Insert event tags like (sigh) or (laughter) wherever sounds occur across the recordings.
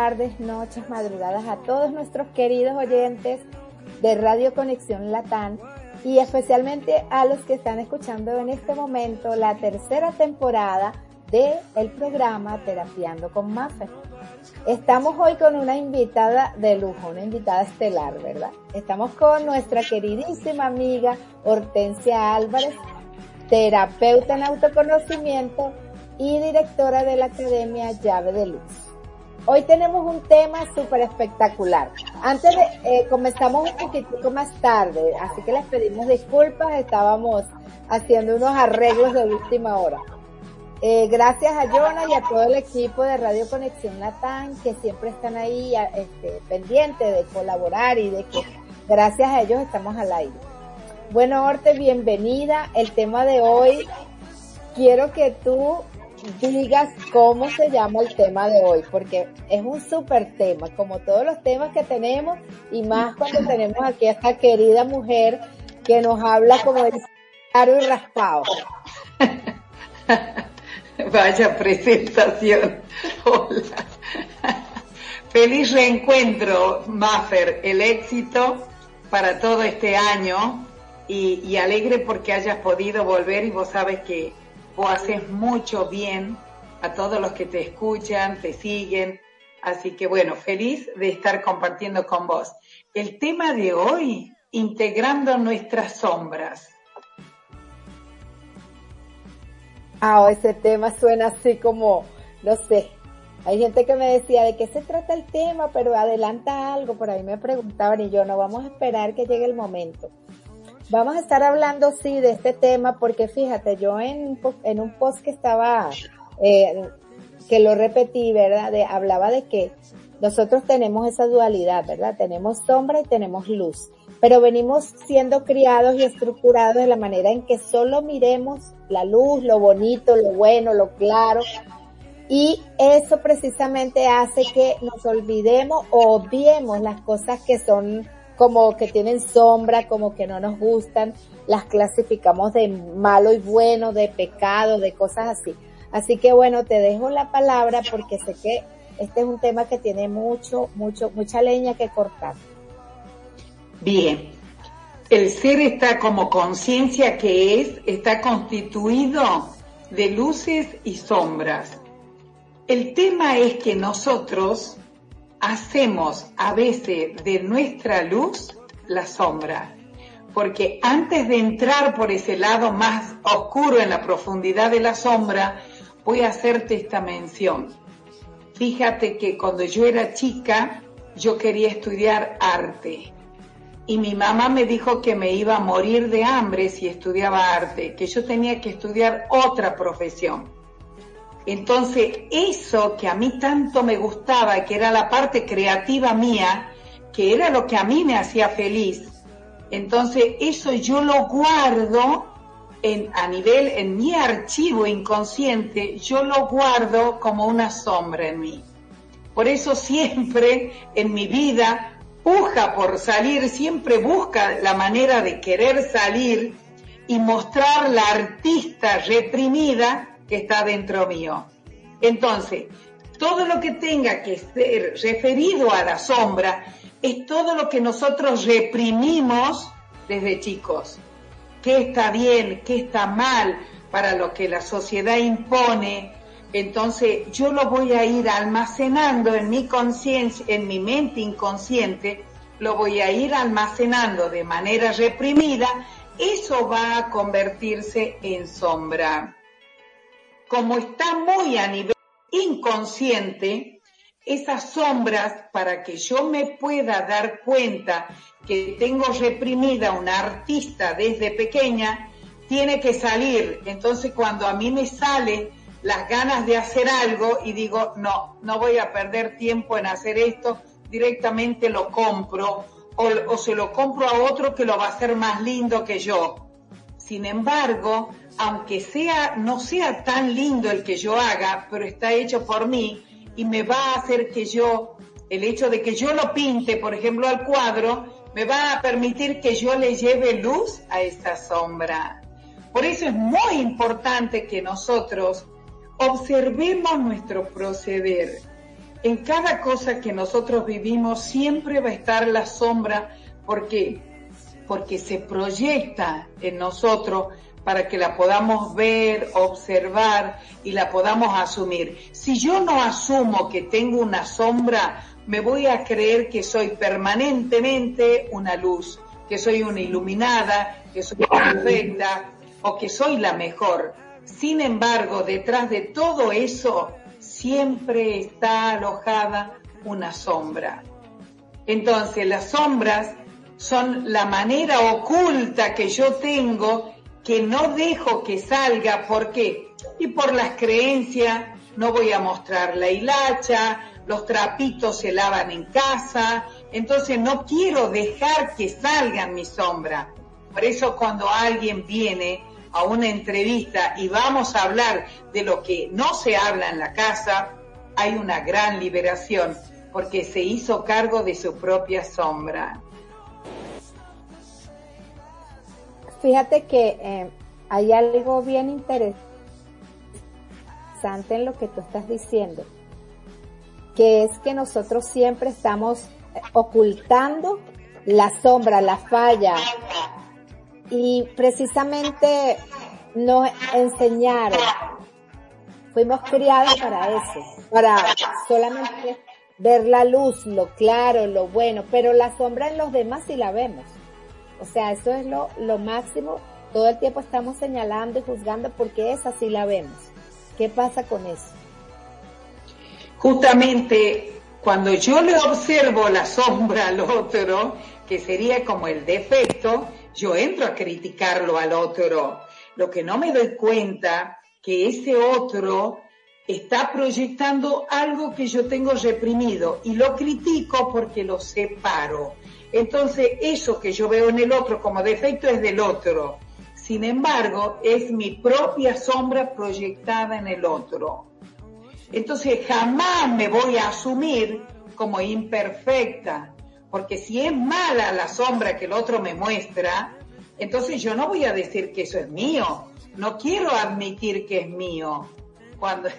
tardes, noches, madrugadas a todos nuestros queridos oyentes de Radio Conexión Latán y especialmente a los que están escuchando en este momento la tercera temporada de el programa Terapiando con Maffer. Estamos hoy con una invitada de lujo, una invitada estelar, ¿verdad? Estamos con nuestra queridísima amiga Hortensia Álvarez, terapeuta en autoconocimiento y directora de la Academia Llave de Luz. Hoy tenemos un tema súper espectacular. Antes de, eh, comenzamos un poquitico más tarde, así que les pedimos disculpas, estábamos haciendo unos arreglos de última hora. Eh, gracias a Jonah y a todo el equipo de Radio Conexión Latán que siempre están ahí este, pendientes de colaborar y de que gracias a ellos estamos al aire. Bueno, Orte, bienvenida. El tema de hoy, quiero que tú digas cómo se llama el tema de hoy, porque es un súper tema, como todos los temas que tenemos, y más cuando tenemos aquí a esta querida mujer que nos habla como el claro y raspado. (laughs) Vaya presentación. Hola. (laughs) Feliz reencuentro, Maffer. El éxito para todo este año y alegre porque hayas podido volver y vos sabes que vos haces mucho bien a todos los que te escuchan, te siguen. Así que bueno, feliz de estar compartiendo con vos. El tema de hoy, integrando nuestras sombras. Ah, ese tema suena así como, no sé. Hay gente que me decía de qué se trata el tema, pero adelanta algo. Por ahí me preguntaban y yo no vamos a esperar que llegue el momento. Vamos a estar hablando, sí, de este tema, porque fíjate, yo en, un post que estaba, eh, que lo repetí, ¿verdad? Hablaba de que nosotros tenemos esa dualidad, ¿verdad? Tenemos sombra y tenemos luz, pero venimos siendo criados y estructurados de la manera en que solo miremos la luz, lo bonito, lo bueno, lo claro, y eso precisamente hace que nos olvidemos o obviemos las cosas que son como que tienen sombra, como que no nos gustan, las clasificamos de malo y bueno, de pecado, de cosas así. Así que bueno, te dejo la palabra porque sé que este es un tema que tiene mucho, mucho, mucha leña que cortar. Bien. El ser está como conciencia que es, está constituido de luces y sombras. El tema es que nosotros hacemos a veces de nuestra luz la sombra. Porque antes de entrar por ese lado más oscuro en la profundidad de la sombra, voy a hacerte esta mención. Fíjate que cuando yo era chica, yo quería estudiar arte. Y mi mamá me dijo que me iba a morir de hambre si estudiaba arte, que yo tenía que estudiar otra profesión. Entonces, eso que a mí tanto me gustaba, que era la parte creativa mía, que era lo que a mí me hacía feliz, entonces eso yo lo guardo en, a nivel, en mi archivo inconsciente, yo lo guardo como una sombra en mí. Por eso siempre en mi vida puja por salir, siempre busca la manera de querer salir y mostrar la artista reprimida que está dentro mío. Entonces, todo lo que tenga que ser referido a la sombra es todo lo que nosotros reprimimos desde chicos. ¿Qué está bien? ¿Qué está mal? Para lo que la sociedad impone. Entonces, yo lo voy a ir almacenando en mi conciencia, en mi mente inconsciente, lo voy a ir almacenando de manera reprimida. Eso va a convertirse en sombra como está muy a nivel inconsciente, esas sombras, para que yo me pueda dar cuenta que tengo reprimida una artista desde pequeña, tiene que salir. Entonces cuando a mí me sale las ganas de hacer algo y digo, no, no voy a perder tiempo en hacer esto, directamente lo compro o, o se lo compro a otro que lo va a hacer más lindo que yo. Sin embargo, aunque sea, no sea tan lindo el que yo haga, pero está hecho por mí y me va a hacer que yo, el hecho de que yo lo pinte, por ejemplo, al cuadro, me va a permitir que yo le lleve luz a esa sombra. Por eso es muy importante que nosotros observemos nuestro proceder. en cada cosa que nosotros vivimos siempre va a estar la sombra porque porque se proyecta en nosotros para que la podamos ver, observar y la podamos asumir. Si yo no asumo que tengo una sombra, me voy a creer que soy permanentemente una luz, que soy una iluminada, que soy perfecta o que soy la mejor. Sin embargo, detrás de todo eso siempre está alojada una sombra. Entonces, las sombras son la manera oculta que yo tengo que no dejo que salga. ¿Por qué? Y por las creencias, no voy a mostrar la hilacha, los trapitos se lavan en casa, entonces no quiero dejar que salgan mi sombra. Por eso cuando alguien viene a una entrevista y vamos a hablar de lo que no se habla en la casa, hay una gran liberación porque se hizo cargo de su propia sombra. Fíjate que eh, hay algo bien interesante en lo que tú estás diciendo, que es que nosotros siempre estamos ocultando la sombra, la falla, y precisamente nos enseñaron, fuimos criados para eso, para solamente ver la luz, lo claro, lo bueno, pero la sombra en los demás sí la vemos. O sea, eso es lo, lo máximo. Todo el tiempo estamos señalando y juzgando porque es así la vemos. ¿Qué pasa con eso? Justamente cuando yo le observo la sombra al otro, que sería como el defecto, yo entro a criticarlo al otro. Lo que no me doy cuenta que ese otro está proyectando algo que yo tengo reprimido y lo critico porque lo separo. Entonces, eso que yo veo en el otro como defecto es del otro. Sin embargo, es mi propia sombra proyectada en el otro. Entonces, jamás me voy a asumir como imperfecta, porque si es mala la sombra que el otro me muestra, entonces yo no voy a decir que eso es mío. No quiero admitir que es mío. Cuando,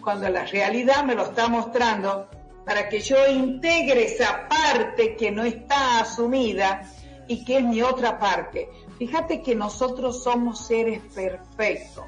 cuando la realidad me lo está mostrando, para que yo integre esa parte que no está asumida y que es mi otra parte. Fíjate que nosotros somos seres perfectos.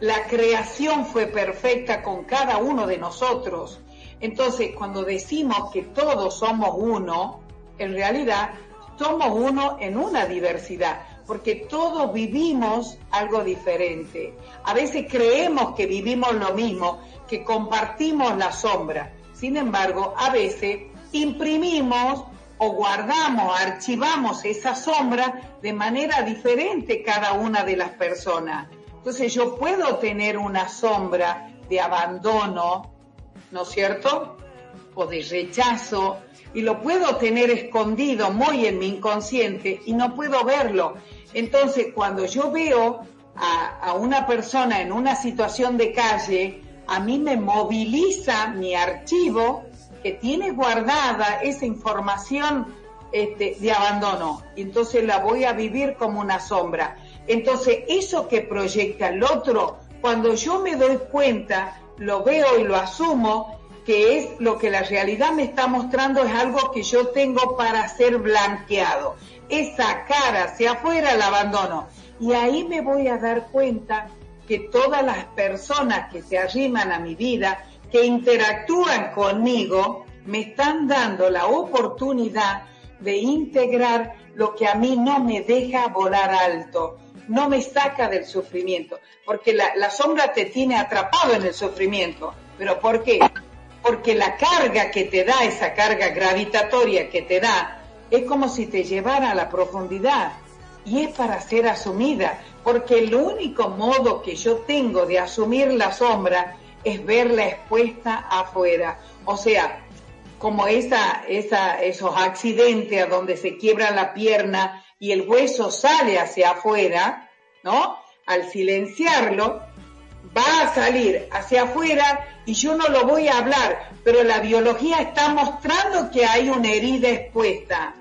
La creación fue perfecta con cada uno de nosotros. Entonces, cuando decimos que todos somos uno, en realidad somos uno en una diversidad, porque todos vivimos algo diferente. A veces creemos que vivimos lo mismo, que compartimos la sombra, sin embargo, a veces imprimimos o guardamos, archivamos esa sombra de manera diferente cada una de las personas. Entonces yo puedo tener una sombra de abandono, ¿no es cierto? O de rechazo, y lo puedo tener escondido muy en mi inconsciente y no puedo verlo. Entonces cuando yo veo a, a una persona en una situación de calle, a mí me moviliza mi archivo que tiene guardada esa información este, de abandono. Y entonces la voy a vivir como una sombra. Entonces, eso que proyecta el otro, cuando yo me doy cuenta, lo veo y lo asumo, que es lo que la realidad me está mostrando, es algo que yo tengo para ser blanqueado. Esa cara hacia afuera el abandono. Y ahí me voy a dar cuenta que todas las personas que se arriman a mi vida, que interactúan conmigo, me están dando la oportunidad de integrar lo que a mí no me deja volar alto, no me saca del sufrimiento, porque la, sombra te tiene atrapado en el sufrimiento. ¿Pero por qué? Porque la carga que te da, esa carga gravitatoria que te da, es como si te llevara a la profundidad y es para ser asumida, porque el único modo que yo tengo de asumir la sombra es verla expuesta afuera. O sea, como esa, esa, esos accidentes a donde se quiebra la pierna y el hueso sale hacia afuera, ¿no? Al silenciarlo, va a salir hacia afuera y yo no lo voy a hablar, pero la biología está mostrando que hay una herida expuesta.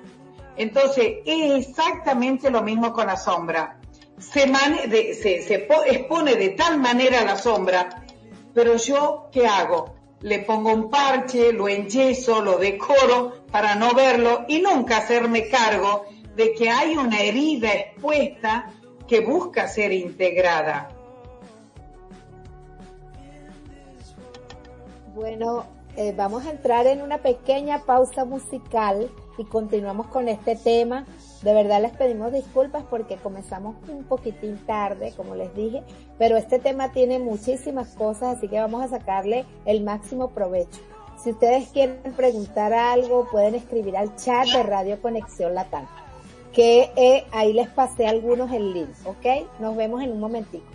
Entonces, es exactamente lo mismo con la sombra. Se, expone de tal manera la sombra, pero yo, ¿qué hago? le pongo un parche, lo enyeso, lo decoro para no verlo y nunca hacerme cargo de que hay una herida expuesta que busca ser integrada. Bueno, eh, vamos a entrar en una pequeña pausa musical y continuamos con este tema. De verdad les pedimos disculpas porque comenzamos un poquitín tarde, como les dije, pero este tema tiene muchísimas cosas, así que vamos a sacarle el máximo provecho. Si ustedes quieren preguntar algo, pueden escribir al chat de Radio Conexión Latam, que eh, ahí les pasé algunos el link, ¿ok? Nos vemos en un momentito.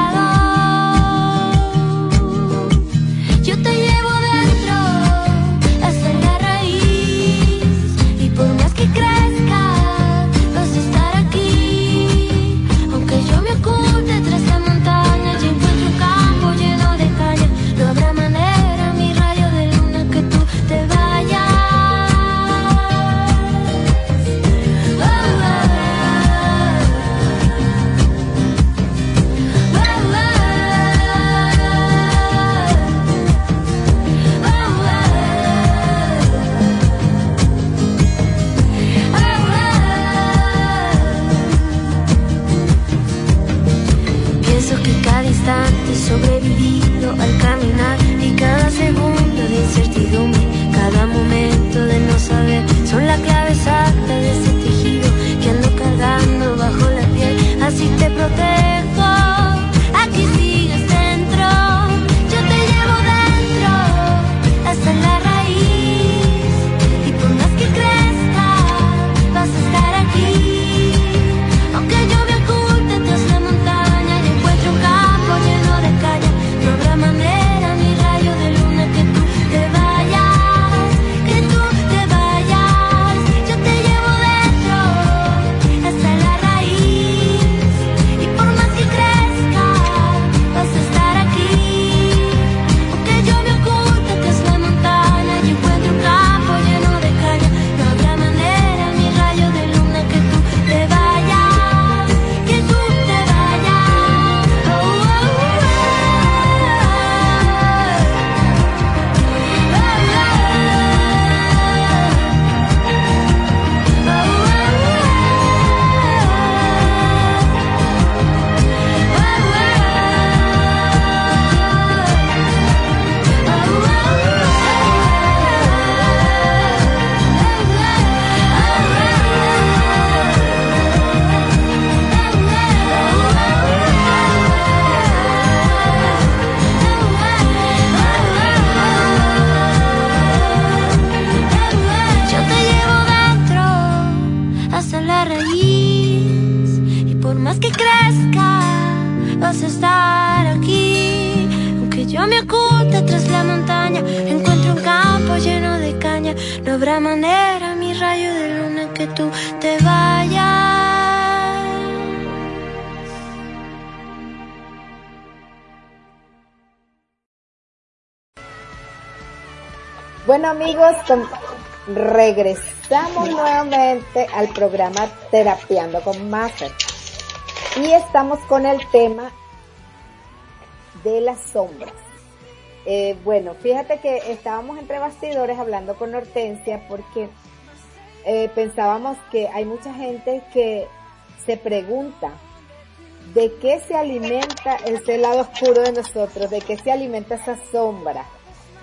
Amigos, con- regresamos nuevamente al programa Terapiando con Master. Y estamos con el tema de las sombras. Eh, bueno, fíjate que estábamos entre bastidores hablando con Hortensia porque eh, pensábamos que hay mucha gente que se pregunta de qué se alimenta ese lado oscuro de nosotros, de qué se alimenta esa sombra,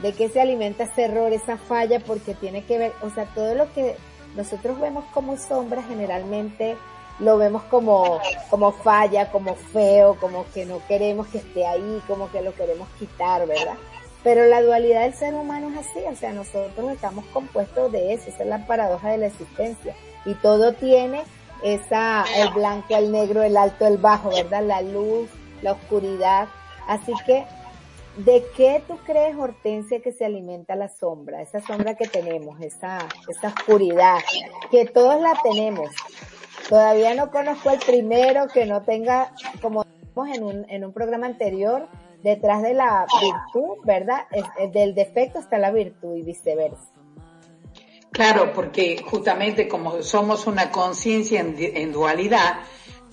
de qué se alimenta ese error, esa falla, porque tiene que ver, o sea, todo lo que nosotros vemos como sombra generalmente lo vemos como, como falla, como feo, como que no queremos que esté ahí, como que lo queremos quitar, ¿verdad? Pero la dualidad del ser humano es así, o sea, nosotros estamos compuestos de eso, esa es la paradoja de la existencia. Y todo tiene esa, el blanco, el negro, el alto, el bajo, ¿verdad? La luz, la oscuridad. Así que, ¿de qué tú crees, Hortensia, que se alimenta la sombra? Esa sombra que tenemos, esa, esa oscuridad, que todos la tenemos. Todavía no conozco el primero que no tenga, como en un, en un programa anterior, detrás de la virtud, ¿verdad? del defecto está la virtud y viceversa. Claro, porque justamente como somos una conciencia en, dualidad,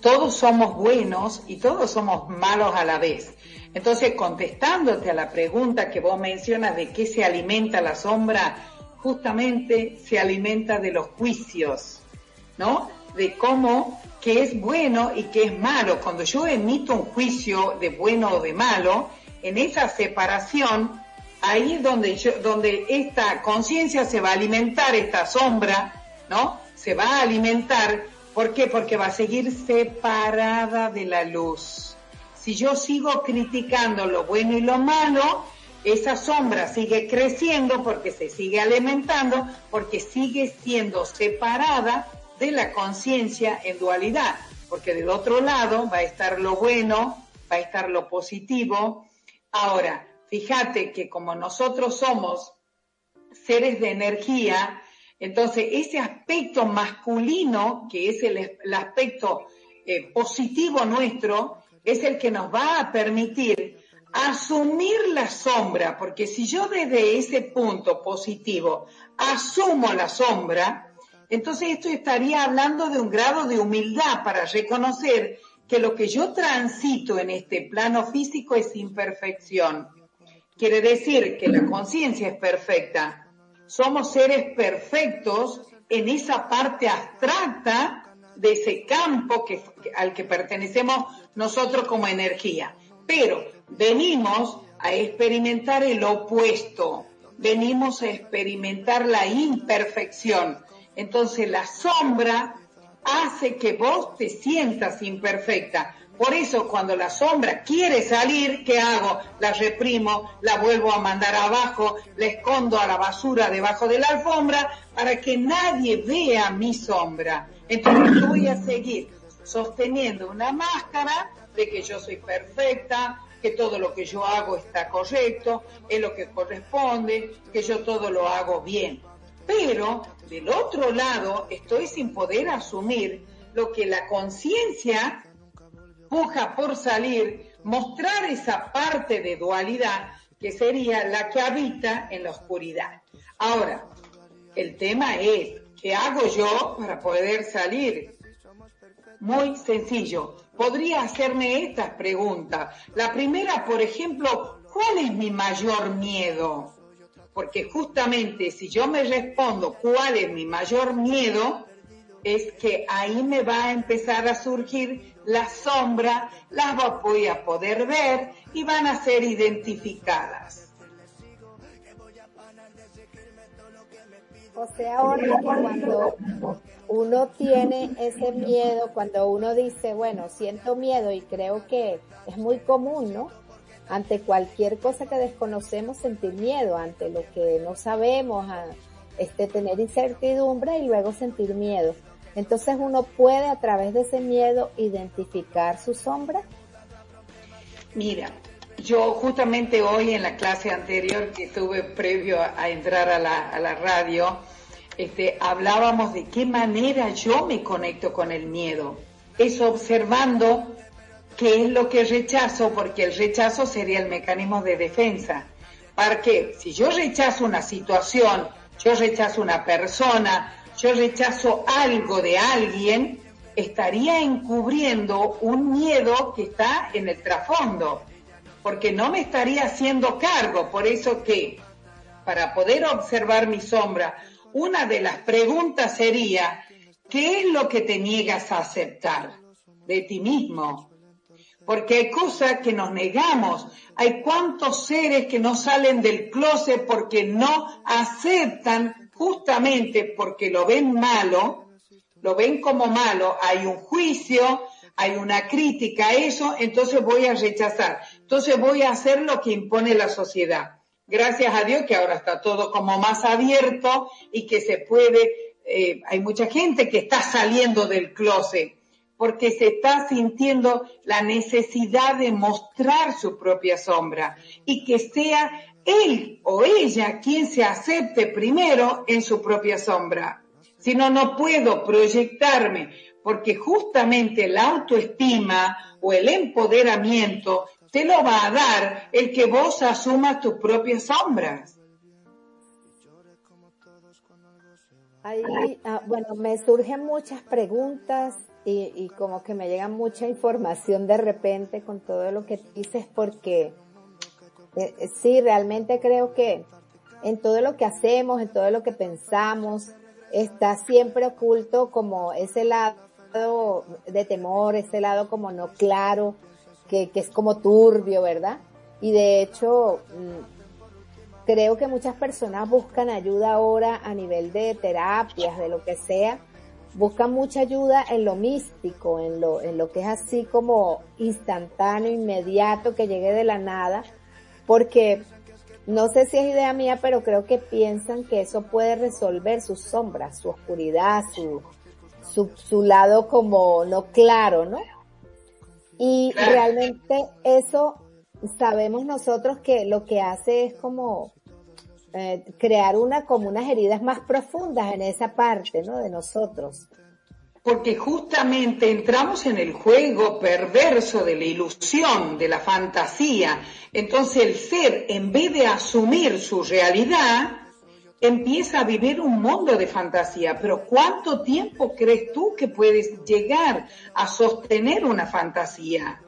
todos somos buenos y todos somos malos a la vez. Entonces, contestándote a la pregunta que vos mencionas de qué se alimenta la sombra, justamente se alimenta de los juicios, ¿no? De cómo qué es bueno y qué es malo. Cuando yo emito un juicio de bueno o de malo, en esa separación, ahí es donde, yo, donde esta conciencia se va a alimentar, esta sombra, ¿no? Se va a alimentar. ¿Por qué? Porque va a seguir separada de la luz. Si yo sigo criticando lo bueno y lo malo, esa sombra sigue creciendo porque se sigue alimentando, porque sigue siendo separada de la conciencia en dualidad, porque del otro lado va a estar lo bueno, va a estar lo positivo. Ahora, fíjate que como nosotros somos seres de energía, entonces ese aspecto masculino, que es el, aspecto eh, positivo nuestro, es el que nos va a permitir asumir la sombra, porque si yo desde ese punto positivo asumo la sombra, entonces esto estaría hablando de un grado de humildad para reconocer que lo que yo transito en este plano físico es imperfección. Quiere decir que la conciencia es perfecta. Somos seres perfectos en esa parte abstracta de ese campo al que pertenecemos nosotros como energía. Pero venimos a experimentar el opuesto, venimos a experimentar la imperfección. Entonces la sombra hace que vos te sientas imperfecta. Por eso cuando la sombra quiere salir, ¿qué hago? La reprimo, la vuelvo a mandar abajo, la escondo a la basura debajo de la alfombra para que nadie vea mi sombra. Entonces voy a seguir sosteniendo una máscara de que yo soy perfecta, que todo lo que yo hago está correcto, es lo que corresponde, que yo todo lo hago bien. Pero del otro lado estoy sin poder asumir lo que la conciencia puja por salir, mostrar esa parte de dualidad que sería la que habita en la oscuridad. Ahora, el tema es, ¿qué hago yo para poder salir? Muy sencillo. Podría hacerme estas preguntas. La primera, por ejemplo, ¿cuál es mi mayor miedo? porque justamente si yo me respondo cuál es mi mayor miedo, es que ahí me va a empezar a surgir la sombra, las voy a poder ver y van a ser identificadas. O sea, ahora cuando uno tiene ese miedo, cuando uno dice, bueno, siento miedo y creo que es muy común, ¿no? ante cualquier cosa que desconocemos sentir miedo, ante lo que no sabemos, este, tener incertidumbre y luego sentir miedo. Entonces uno puede a través de ese miedo identificar su sombra. Mira, yo justamente hoy en la clase anterior que tuve previo a, entrar a la, a la radio, este, hablábamos de qué manera yo me conecto con el miedo. Es observando ¿Qué es lo que rechazo? Porque el rechazo sería el mecanismo de defensa. ¿Para qué? Si yo rechazo una situación, yo rechazo una persona, yo rechazo algo de alguien, estaría encubriendo un miedo que está en el trasfondo, porque no me estaría haciendo cargo. Por eso que, para poder observar mi sombra, una de las preguntas sería, ¿qué es lo que te niegas a aceptar de ti mismo? porque hay cosas que nos negamos. Hay cuantos seres que no salen del closet porque no aceptan justamente porque lo ven malo, lo ven como malo, hay un juicio, hay una crítica a eso, entonces voy a rechazar. Entonces voy a hacer lo que impone la sociedad. Gracias a Dios que ahora está todo como más abierto y que se puede, eh, hay mucha gente que está saliendo del closet porque se está sintiendo la necesidad de mostrar su propia sombra y que sea él o ella quien se acepte primero en su propia sombra. Si no, no puedo proyectarme porque justamente la autoestima o el empoderamiento te lo va a dar el que vos asumas tus propias sombras. Ah, bueno, me surgen muchas preguntas y, como que me llega mucha información de repente con todo lo que dices porque eh, eh, sí, realmente creo que en todo lo que hacemos, en todo lo que pensamos, está siempre oculto como ese lado de temor, ese lado como no claro, que, es como turbio, ¿verdad? Y de hecho, mm, creo que muchas personas buscan ayuda ahora a nivel de terapias, de lo que sea, buscan mucha ayuda en lo místico, en lo, en lo que es así como instantáneo, inmediato, que llegue de la nada, porque no sé si es idea mía, pero creo que piensan que eso puede resolver sus sombras, su oscuridad, su, su, su lado como no claro, ¿no? Y realmente eso sabemos nosotros que lo que hace es como eh, crear una como unas heridas más profundas en esa parte, ¿no? De nosotros. Porque justamente entramos en el juego perverso de la ilusión, de la fantasía. Entonces el ser, en vez de asumir su realidad, empieza a vivir un mundo de fantasía, pero ¿cuánto tiempo crees tú que puedes llegar a sostener una fantasía?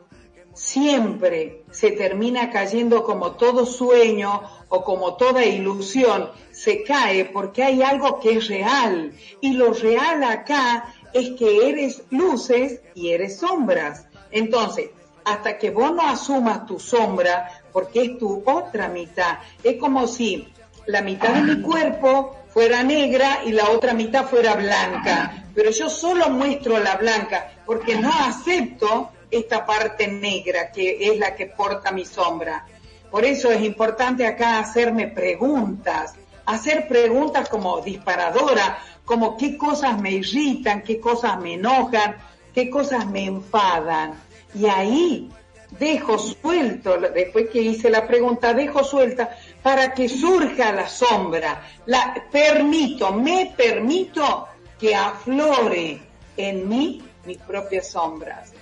Siempre se termina cayendo como todo sueño o como toda ilusión, se cae porque hay algo que es real. Y lo real acá es que eres luces y eres sombras. Entonces, hasta que vos no asumas tu sombra, porque es tu otra mitad, es como si la mitad de mi cuerpo fuera negra y la otra mitad fuera blanca. Pero yo solo muestro la blanca porque no acepto esta parte negra que es la que porta mi sombra. Por eso es importante acá hacerme preguntas, hacer preguntas como disparadora, como qué cosas me irritan, qué cosas me enojan, qué cosas me enfadan. Y ahí dejo suelto, después que hice la pregunta, dejo suelta para que surja la sombra. La permito, me permito que aflore en mí mis propias sombras.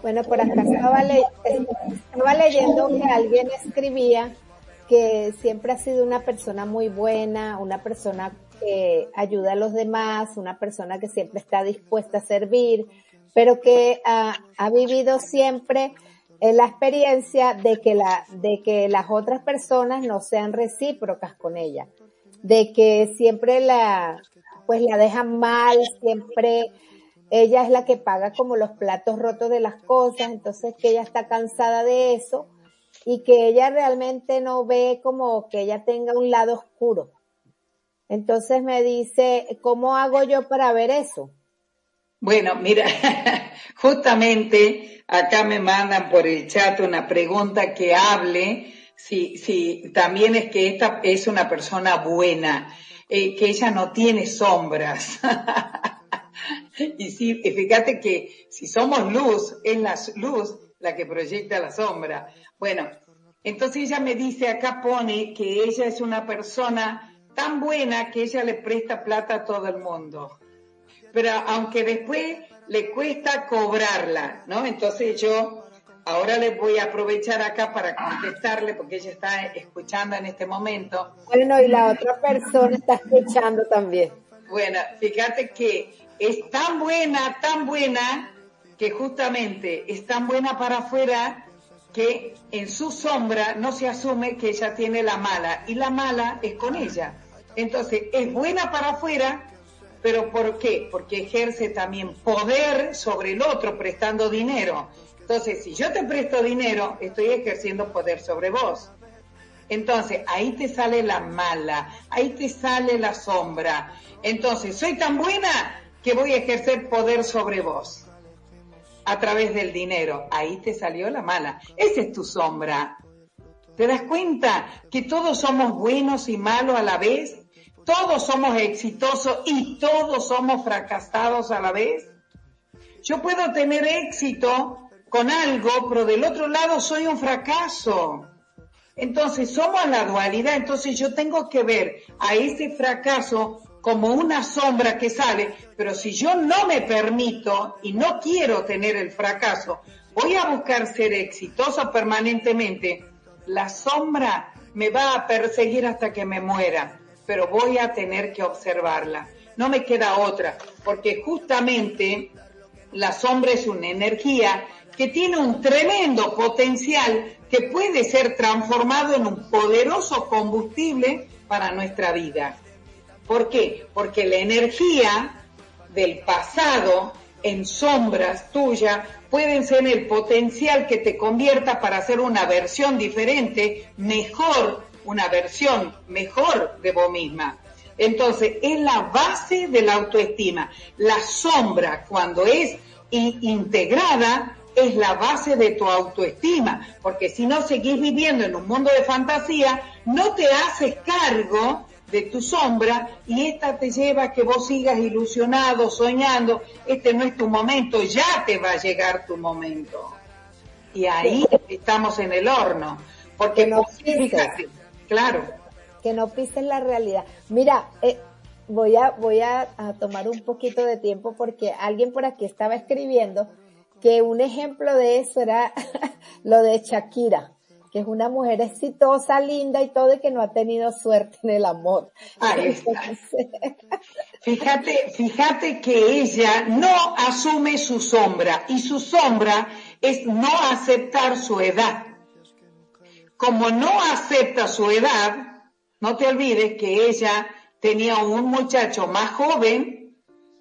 Bueno, por acá estaba, leyendo que alguien escribía que siempre ha sido una persona muy buena, una persona que ayuda a los demás, una persona que siempre está dispuesta a servir, pero que ha vivido siempre en la experiencia de que la, de que las otras personas no sean recíprocas con ella, de que siempre la, pues la dejan mal, siempre ella es la que paga como los platos rotos de las cosas, entonces que ella está cansada de eso y que ella realmente no ve como que ella tenga un lado oscuro. Entonces me dice, ¿cómo hago yo para ver eso? Bueno, mira, (laughs) justamente acá me mandan por el chat una pregunta que hable si, si también es que esta es una persona buena, eh, que ella no tiene sombras. (laughs) y sí, fíjate que si somos luz, es la luz la que proyecta la sombra. Bueno, entonces ella me dice, acá pone que ella es una persona tan buena que ella le presta plata a todo el mundo pero aunque después le cuesta cobrarla, ¿no? Entonces yo ahora les voy a aprovechar acá para contestarle porque ella está escuchando en este momento. Bueno, y la otra persona está escuchando también. Bueno, fíjate que es tan buena, tan buena, que justamente es tan buena para afuera que en su sombra no se asume que ella tiene la mala y la mala es con ella. Entonces es buena para afuera, ¿Pero por qué? Porque ejerce también poder sobre el otro prestando dinero. Entonces, si yo te presto dinero, estoy ejerciendo poder sobre vos. Entonces, ahí te sale la mala, ahí te sale la sombra. Entonces, soy tan buena que voy a ejercer poder sobre vos a través del dinero. Ahí te salió la mala. Esa es tu sombra. ¿Te das cuenta que todos somos buenos y malos a la vez? Todos somos exitosos y todos somos fracasados a la vez. Yo puedo tener éxito con algo, pero del otro lado soy un fracaso. Entonces somos la dualidad, entonces yo tengo que ver a ese fracaso como una sombra que sale, pero si yo no me permito y no quiero tener el fracaso, voy a buscar ser exitoso permanentemente, la sombra me va a perseguir hasta que me muera, pero voy a tener que observarla. No me queda otra, porque justamente la sombra es una energía que tiene un tremendo potencial que puede ser transformado en un poderoso combustible para nuestra vida. ¿Por qué? Porque la energía del pasado en sombras tuyas pueden ser el potencial que te convierta para hacer una versión diferente, mejor, una versión mejor de vos misma. Entonces, es la base de la autoestima. La sombra, cuando es integrada, es la base de tu autoestima, porque si no seguís viviendo en un mundo de fantasía, no te haces cargo de tu sombra y esta te lleva a que vos sigas ilusionado, soñando, este no es tu momento, ya te va a llegar tu momento. Y ahí estamos en el horno, porque no fíjate, claro. Que no pisen la realidad. Mira, eh, voy a, voy a, a tomar un poquito de tiempo porque alguien por aquí estaba escribiendo que un ejemplo de eso era (laughs) lo de Shakira que es una mujer exitosa, linda y todo, y que no ha tenido suerte en el amor. (laughs) Fíjate, fíjate que ella no asume su sombra, y su sombra es no aceptar su edad. Como no acepta su edad, no te olvides que ella tenía un muchacho más joven,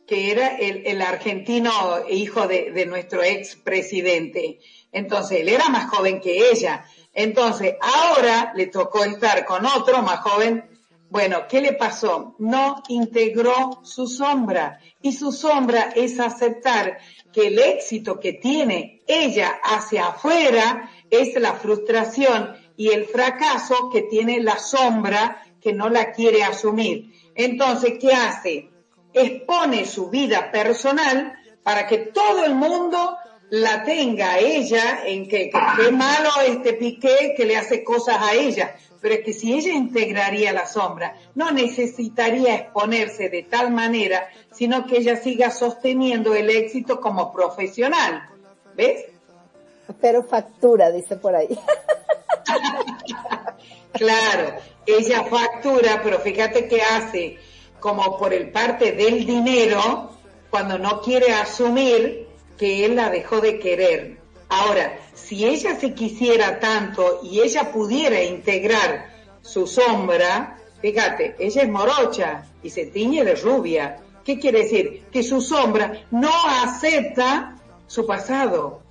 que era el, argentino hijo de, de nuestro ex presidente. Entonces, él era más joven que ella. Entonces, ahora le tocó estar con otro más joven. Bueno, ¿qué le pasó? No integró su sombra. Y su sombra es aceptar que el éxito que tiene ella hacia afuera es la frustración y el fracaso que tiene la sombra que no la quiere asumir. Entonces, ¿qué hace? Expone su vida personal para que todo el mundo la tenga ella en que, qué malo este Piqué que le hace cosas a ella, pero es que si ella integraría la sombra, no necesitaría exponerse de tal manera, sino que ella siga sosteniendo el éxito como profesional. ¿Ves? Pero factura, dice por ahí. (laughs) (laughs) claro, ella factura, pero fíjate que hace como por el parte del dinero, cuando no quiere asumir que él la dejó de querer. Ahora, si ella se quisiera tanto y ella pudiera integrar su sombra, fíjate, ella es morocha y se tiñe de rubia. ¿Qué quiere decir? Que su sombra no acepta su pasado.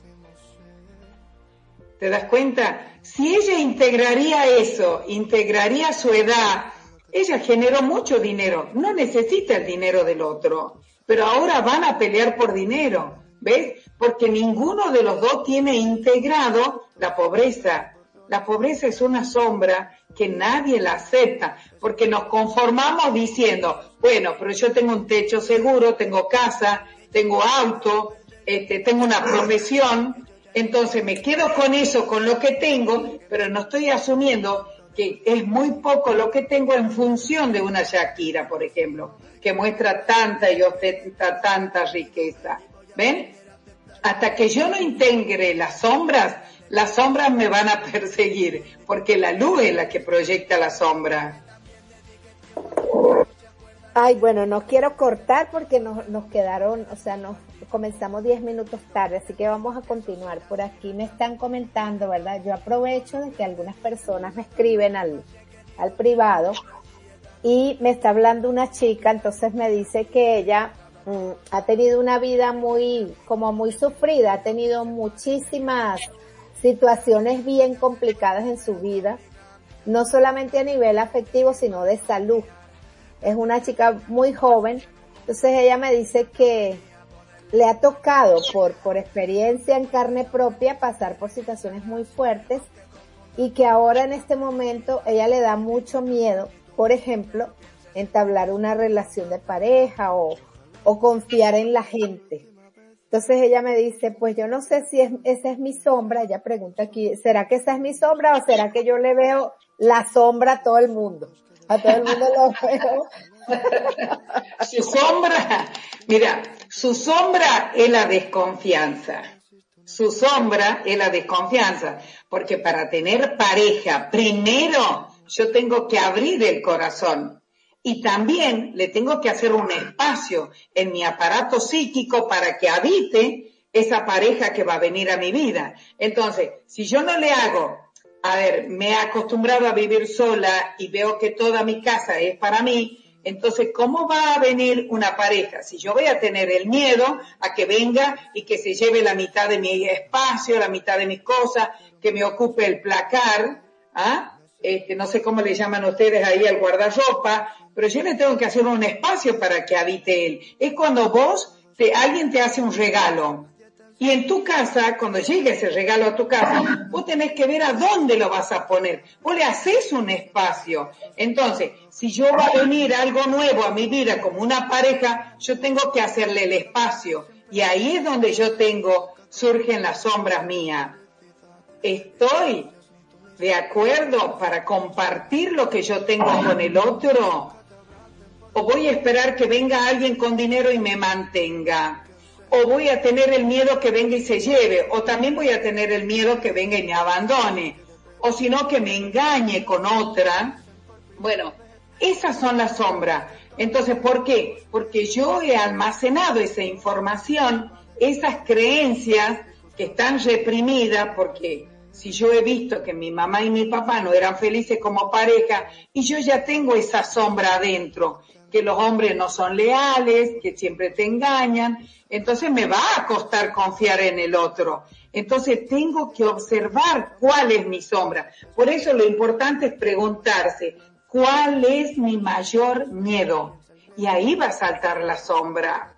¿Te das cuenta? Si ella integraría eso, integraría su edad, ella generó mucho dinero, no necesita el dinero del otro, pero ahora van a pelear por dinero. ¿Ves? Porque ninguno de los dos tiene integrado la pobreza. La pobreza es una sombra que nadie la acepta, porque nos conformamos diciendo, bueno, pero yo tengo un techo seguro, tengo casa, tengo auto, este, tengo una profesión, entonces me quedo con eso, con lo que tengo, pero no estoy asumiendo que es muy poco lo que tengo en función de una Shakira, por ejemplo, que muestra tanta y ostenta tanta riqueza. ¿Ven? Hasta que yo no integre las sombras, las sombras me van a (laughs) perseguir, porque la luz es la que proyecta la sombra. Ay, bueno, no quiero cortar porque nos, nos quedaron, o sea, nos comenzamos 10 minutos tarde, así que vamos a continuar. Por aquí me están comentando, ¿verdad? Yo aprovecho de que algunas personas me escriben al, al privado y me está hablando una chica, entonces me dice que ella Mm, ha tenido una vida muy, como muy sufrida, ha tenido muchísimas situaciones bien complicadas en su vida no solamente a nivel afectivo, sino de salud. Es una chica muy joven, entonces ella me dice que le ha tocado por, por experiencia en carne propia pasar por situaciones muy fuertes y que ahora en este momento ella le da mucho miedo, por ejemplo, entablar una relación de pareja o, o confiar en la gente. Entonces ella me dice, pues yo no sé si es, esa es mi sombra. Ella pregunta aquí, ¿será que esa es mi sombra o será que yo le veo la sombra a todo el mundo? A todo el mundo lo veo. (laughs) su sombra, mira, su sombra es la desconfianza. Su sombra es la desconfianza. Porque para tener pareja, primero yo tengo que abrir el corazón y también le tengo que hacer un espacio en mi aparato psíquico para que habite esa pareja que va a venir a mi vida. Entonces, si yo no le hago, a ver, me he acostumbrado a vivir sola y veo que toda mi casa es para mí, entonces, ¿cómo va a venir una pareja? Si yo voy a tener el miedo a que venga y que se lleve la mitad de mi espacio, la mitad de mis cosas, que me ocupe el placar, ¿ah? Este, no sé cómo le llaman ustedes ahí al guardarropa, pero yo le tengo que hacer un espacio para que habite él. Es cuando vos, te, alguien te hace un regalo. Y en tu casa, cuando llegue ese regalo a tu casa, vos tenés que ver a dónde lo vas a poner. Vos le haces un espacio. Entonces, si yo va a venir algo nuevo a mi vida como una pareja, yo tengo que hacerle el espacio. Y ahí es donde yo tengo, surgen las sombras mías. Estoy de acuerdo para compartir lo que yo tengo con el otro o voy a esperar que venga alguien con dinero y me mantenga, o voy a tener el miedo que venga y se lleve, o también voy a tener el miedo que venga y me abandone, o si no que me engañe con otra. Bueno, esas son las sombras. Entonces, ¿por qué? Porque yo he almacenado esa información, esas creencias que están reprimidas, porque si yo he visto que mi mamá y mi papá no eran felices como pareja y yo ya tengo esa sombra adentro que los hombres no son leales, que siempre te engañan, entonces me va a costar confiar en el otro. Entonces tengo que observar cuál es mi sombra. Por eso lo importante es preguntarse, ¿cuál es mi mayor miedo? Y ahí va a saltar la sombra,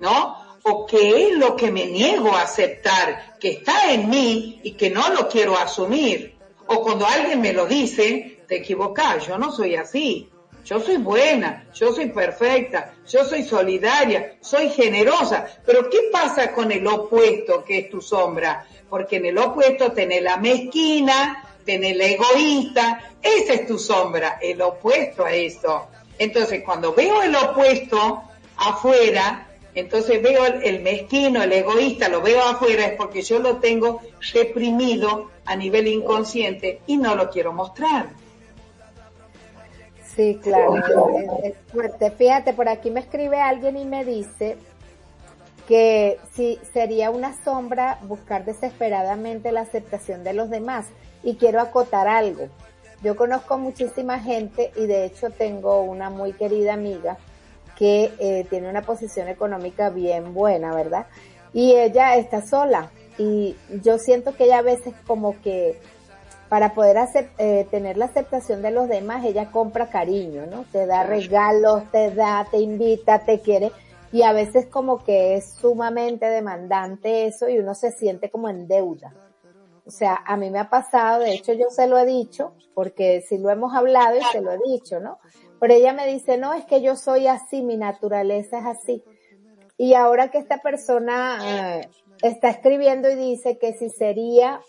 ¿no? O qué es lo que me niego a aceptar, que está en mí y que no lo quiero asumir. O cuando alguien me lo dice, te equivocas, yo no soy así yo soy buena, yo soy perfecta, yo soy solidaria, soy generosa. Pero ¿qué pasa con el opuesto que es tu sombra? Porque en el opuesto tenés la mezquina, tenés la egoísta, esa es tu sombra, el opuesto a eso. Entonces, cuando veo el opuesto afuera, entonces veo el mezquino, el egoísta, lo veo afuera, es porque yo lo tengo reprimido a nivel inconsciente y no lo quiero mostrar. Sí, claro, (laughs) es, fuerte. Fíjate, por aquí me escribe alguien y me dice que si sería una sombra buscar desesperadamente la aceptación de los demás. Y quiero acotar algo. Yo conozco muchísima gente y de hecho tengo una muy querida amiga que eh, tiene una posición económica bien buena, ¿verdad? Y ella está sola y yo siento que ella a veces como que para poder eh, tener la aceptación de los demás, ella compra cariño, ¿no? Te da regalos, te da, te invita, te quiere, y a veces como que es sumamente demandante eso y uno se siente como en deuda. O sea, a mí me ha pasado, de hecho yo se lo he dicho, porque si lo hemos hablado y se lo he dicho, ¿no? Pero ella me dice, no, es que yo soy así, mi naturaleza es así. Y ahora que esta persona eh, está escribiendo y dice que si sería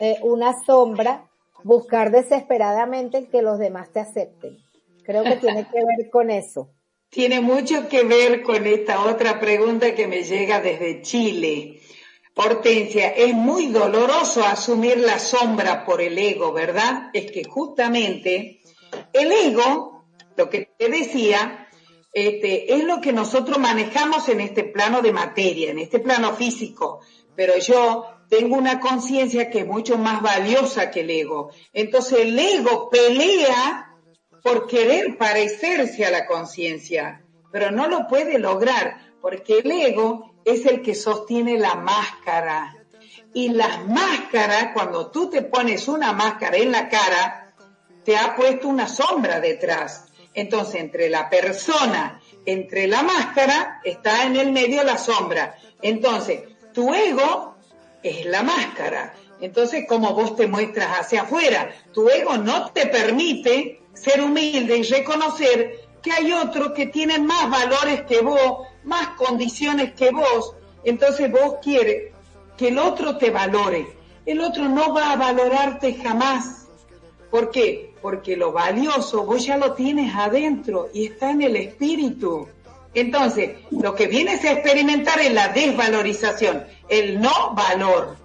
eh, una sombra, buscar desesperadamente que los demás te acepten. Creo que tiene que ver con eso. (laughs) Tiene mucho que ver con esta otra pregunta que me llega desde Chile. Hortensia, es muy doloroso asumir la sombra por el ego, ¿verdad? Es que justamente el ego, lo que te decía, este, es lo que nosotros manejamos en este plano de materia, en este plano físico. Pero yo tengo una conciencia que es mucho más valiosa que el ego. Entonces el ego pelea por querer parecerse a la conciencia, pero no lo puede lograr porque el ego es el que sostiene la máscara. Y las máscaras, cuando tú te pones una máscara en la cara, te ha puesto una sombra detrás. Entonces, entre la persona, entre la máscara, está en el medio la sombra. Entonces, tu ego es la máscara. Entonces, como vos te muestras hacia afuera, tu ego no te permite ser humilde y reconocer que hay otros que tienen más valores que vos, más condiciones que vos. Entonces vos quieres que el otro te valore. El otro no va a valorarte jamás. ¿Por qué? Porque lo valioso vos ya lo tienes adentro y está en el espíritu. Entonces, lo que vienes a experimentar es la desvalorización, el no valor.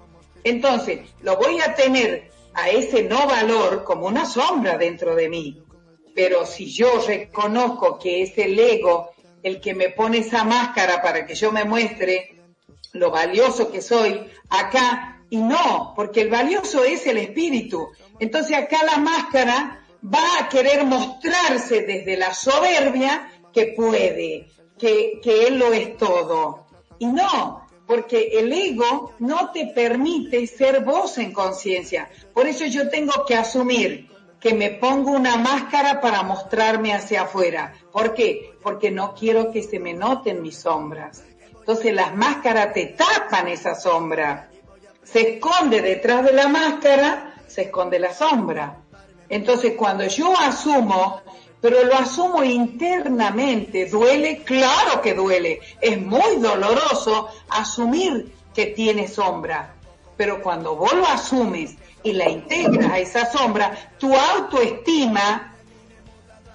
Entonces, lo voy a tener a ese no valor como una sombra dentro de mí. Pero si yo reconozco que es el ego el que me pone esa máscara para que yo me muestre lo valioso que soy acá, y no, porque el valioso es el espíritu. Entonces acá la máscara va a querer mostrarse desde la soberbia que puede, que, que él lo es todo. Y no, porque el ego no te permite ser vos en conciencia. Por eso yo tengo que asumir que me pongo una máscara para mostrarme hacia afuera. ¿Por qué? Porque no quiero que se me noten mis sombras. Entonces las máscaras te tapan esa sombra. Se esconde detrás de la máscara, se esconde la sombra. Entonces cuando yo asumo pero lo asumo internamente. ¿Duele? Claro que duele. Es muy doloroso asumir que tiene sombra. Pero cuando vos lo asumes y la integras a esa sombra, tu autoestima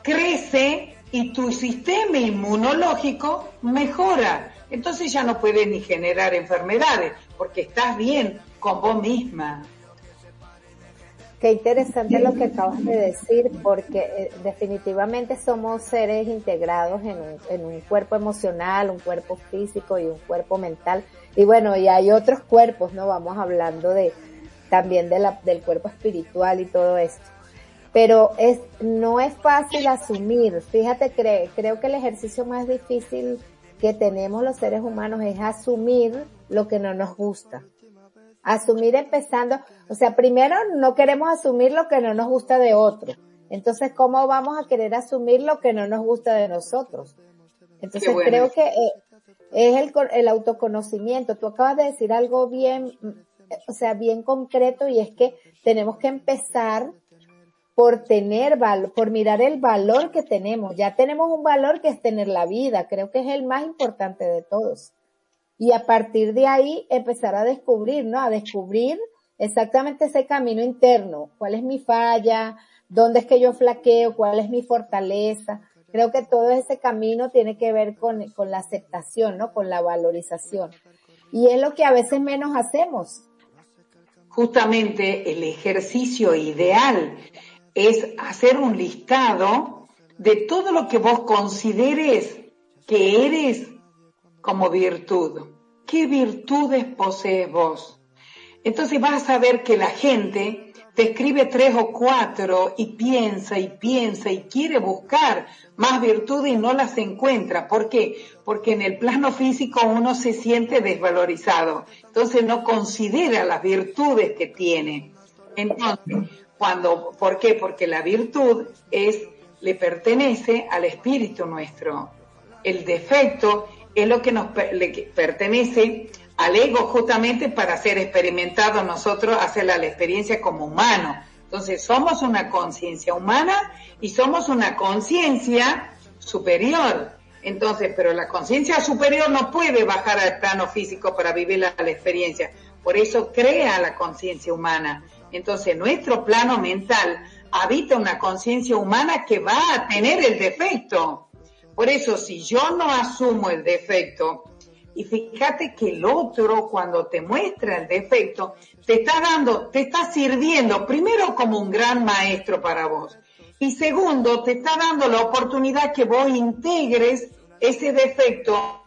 crece y tu sistema inmunológico mejora. Entonces ya no puedes ni generar enfermedades porque estás bien con vos misma. Qué interesante lo que acabas de decir, porque eh, definitivamente somos seres integrados en un, en un, cuerpo emocional, un cuerpo físico y un cuerpo mental. Y bueno, y hay otros cuerpos, ¿no? Vamos hablando de también del cuerpo espiritual y todo esto. Pero es, no es fácil asumir. Fíjate, creo que el ejercicio más difícil que tenemos los seres humanos es asumir lo que no nos gusta asumir empezando, o sea, primero no queremos asumir lo que no nos gusta de otro. Entonces, ¿cómo vamos a querer asumir lo que no nos gusta de nosotros? Entonces, creo que eh, es el, el autoconocimiento. Tú acabas de decir algo bien, o sea, bien concreto y es que tenemos que empezar por tener valor, por mirar el valor que tenemos. Ya tenemos un valor que es tener la vida. Creo que es el más importante de todos y a partir de ahí empezar a descubrir, ¿no? A descubrir exactamente ese camino interno, cuál es mi falla, dónde es que yo flaqueo, cuál es mi fortaleza. Creo que todo ese camino tiene que ver con, con la aceptación, ¿no? Con la valorización. Y es lo que a veces menos hacemos. Justamente el ejercicio ideal es hacer un listado de todo lo que vos consideres que eres como virtud. ¿Qué virtudes posees vos? Entonces vas a ver que la gente te escribe tres o cuatro y piensa y piensa y quiere buscar más virtudes y no las encuentra. ¿Por qué? Porque en el plano físico uno se siente desvalorizado. Entonces no considera las virtudes que tiene. Entonces, cuando, ¿por qué? Porque la virtud es, le pertenece al espíritu nuestro. El defecto es lo que nos le pertenece al ego justamente para ser experimentado nosotros, hacer la experiencia como humano. Entonces somos una conciencia humana y somos una conciencia superior. Entonces, pero la conciencia superior no puede bajar al plano físico para vivir la, la experiencia. Por eso crea la conciencia humana. Entonces, nuestro plano mental habita una conciencia humana que va a tener el defecto. Por eso, si yo no asumo el defecto, y fíjate que el otro cuando te muestra el defecto, te está dando, te está sirviendo primero como un gran maestro para vos. Y segundo, te está dando la oportunidad que vos integres ese defecto.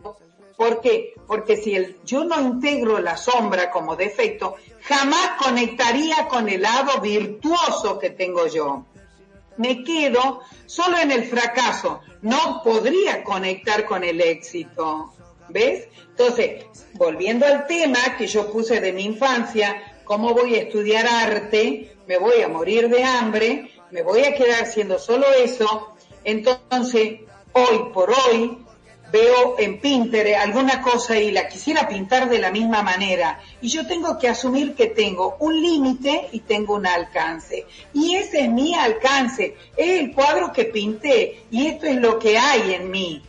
¿Por qué? Porque si yo no integro la sombra como defecto, jamás conectaría con el lado virtuoso que tengo yo me quedo solo en el fracaso, no podría conectar con el éxito. ¿Ves? Entonces, volviendo al tema que yo puse de mi infancia, ¿cómo voy a estudiar arte? Me voy a morir de hambre, me voy a quedar haciendo solo eso, entonces hoy por hoy veo en Pinterest alguna cosa y la quisiera pintar de la misma manera. Y yo tengo que asumir que tengo un límite y tengo un alcance. Y ese es mi alcance, es el cuadro que pinté y esto es lo que hay en mí.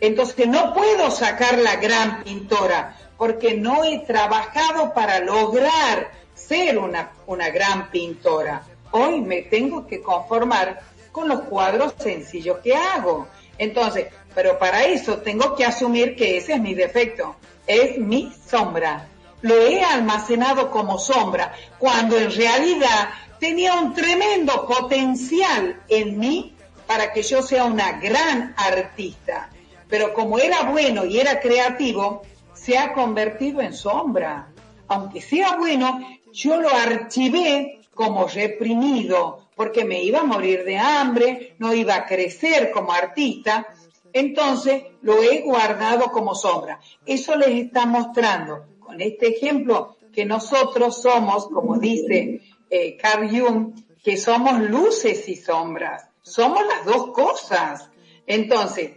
Entonces no puedo sacar la gran pintora porque no he trabajado para lograr ser una, una gran pintora. Hoy me tengo que conformar con los cuadros sencillos que hago. Entonces, pero para eso tengo que asumir que ese es mi defecto, es mi sombra. Lo he almacenado como sombra, cuando en realidad tenía un tremendo potencial en mí para que yo sea una gran artista. Pero como era bueno y era creativo, se ha convertido en sombra. Aunque sea bueno, yo lo archivé como reprimido, porque me iba a morir de hambre, no iba a crecer como artista, entonces lo he guardado como sombra. Eso les está mostrando con este ejemplo que nosotros somos, como dice eh, Carl Jung, que somos luces y sombras. Somos las dos cosas. Entonces,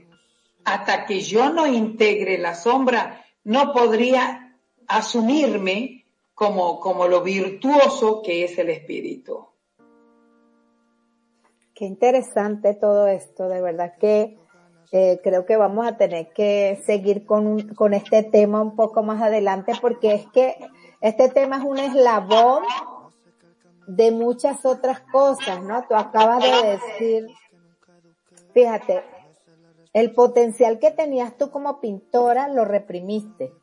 hasta que yo no integre la sombra, no podría asumirme como, como lo virtuoso que es el espíritu. Qué interesante todo esto, de verdad que eh, creo que vamos a tener que seguir con, con este tema un poco más adelante porque es que este tema es un eslabón de muchas otras cosas, ¿no? Tú acabas de decir, fíjate, el potencial que tenías tú como pintora lo reprimiste,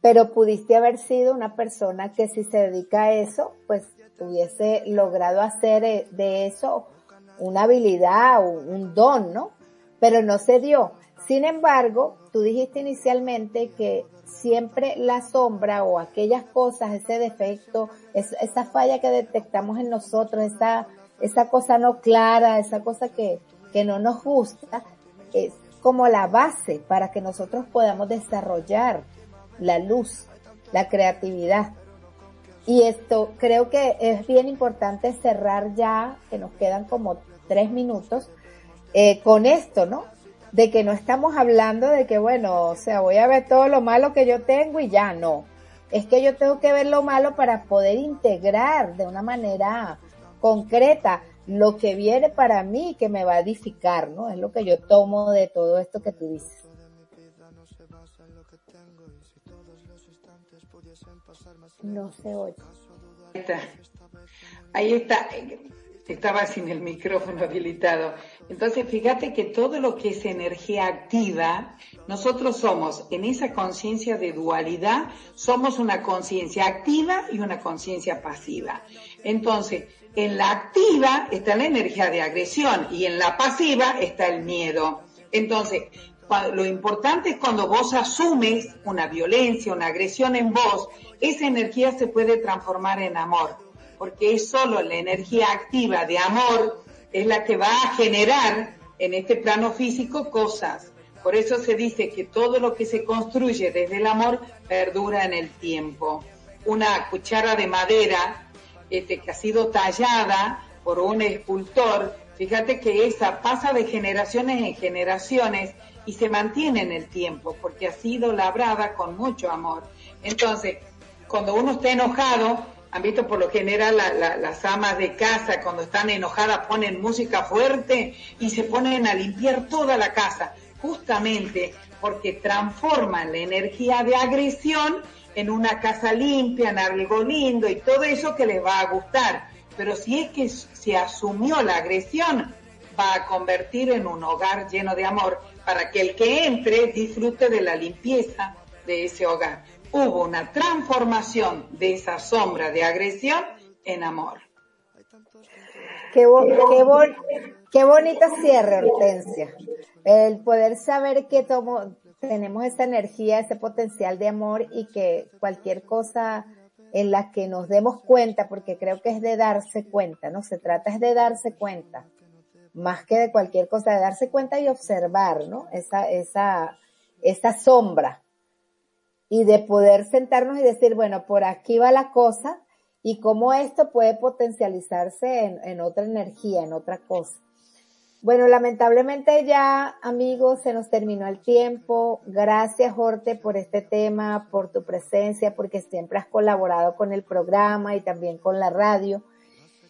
pero pudiste haber sido una persona que si se dedica a eso, pues hubiese logrado hacer eh, de eso una habilidad, un don, ¿no? Pero no se dio. Sin embargo, tú dijiste inicialmente que siempre la sombra o aquellas cosas, ese defecto, esa falla que detectamos en nosotros, esa, esa cosa no clara, esa cosa que, que no nos gusta, es como la base para que nosotros podamos desarrollar la luz, la creatividad. Y esto creo que es bien importante cerrar ya, que nos quedan como tres minutos, eh, con esto, ¿no? De que no estamos hablando de que, bueno, o sea, voy a ver todo lo malo que yo tengo y ya no. Es que yo tengo que ver lo malo para poder integrar de una manera concreta lo que viene para mí que me va a edificar, ¿no? Es lo que yo tomo de todo esto que tú dices. No se oye. Ahí está. Ahí está estaba sin el micrófono habilitado. Entonces, fíjate que todo lo que es energía activa, nosotros somos en esa conciencia de dualidad, somos una conciencia activa y una conciencia pasiva. Entonces, en la activa está la energía de agresión y en la pasiva está el miedo. Entonces, lo importante es cuando vos asumes una violencia, una agresión en vos, esa energía se puede transformar en amor porque es solo la energía activa de amor es la que va a generar en este plano físico cosas. Por eso se dice que todo lo que se construye desde el amor perdura en el tiempo. Una cuchara de madera este, que ha sido tallada por un escultor, fíjate que esa pasa de generaciones en generaciones y se mantiene en el tiempo porque ha sido labrada con mucho amor. Entonces, cuando uno está enojado, han visto por lo general las amas de casa cuando están enojadas ponen música fuerte y se ponen a limpiar toda la casa, justamente porque transforman la energía de agresión en una casa limpia, en algo lindo y todo eso que les va a gustar. Pero si es que se asumió la agresión, va a convertir en un hogar lleno de amor para que el que entre disfrute de la limpieza de ese hogar hubo una transformación de esa sombra de agresión en amor. Qué, qué, bonito cierre, Hortensia. El poder saber que tenemos esa energía, ese potencial de amor y que cualquier cosa en la que nos demos cuenta, porque creo que es de darse cuenta, ¿no? Se trata es de darse cuenta, más que de cualquier cosa, de darse cuenta y observar, ¿no? Esa, esa, esa sombra y de poder sentarnos y decir, bueno, por aquí va la cosa y cómo esto puede potencializarse en, en otra energía, en otra cosa. Bueno, lamentablemente ya, amigos, se nos terminó el tiempo. Gracias, Jorge, por este tema, por tu presencia, porque siempre has colaborado con el programa y también con la radio.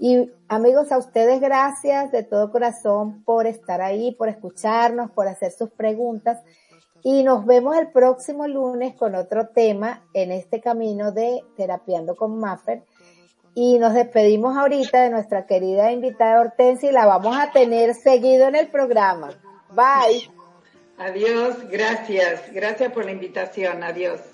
Y amigos, a ustedes gracias de todo corazón por estar ahí, por escucharnos, por hacer sus preguntas. Y nos vemos el próximo lunes con otro tema en este camino de Terapiando con Maffer. Y nos despedimos ahorita de nuestra querida invitada Hortensia y la vamos a tener seguido en el programa. Bye. Adiós, gracias. Gracias por la invitación. Adiós.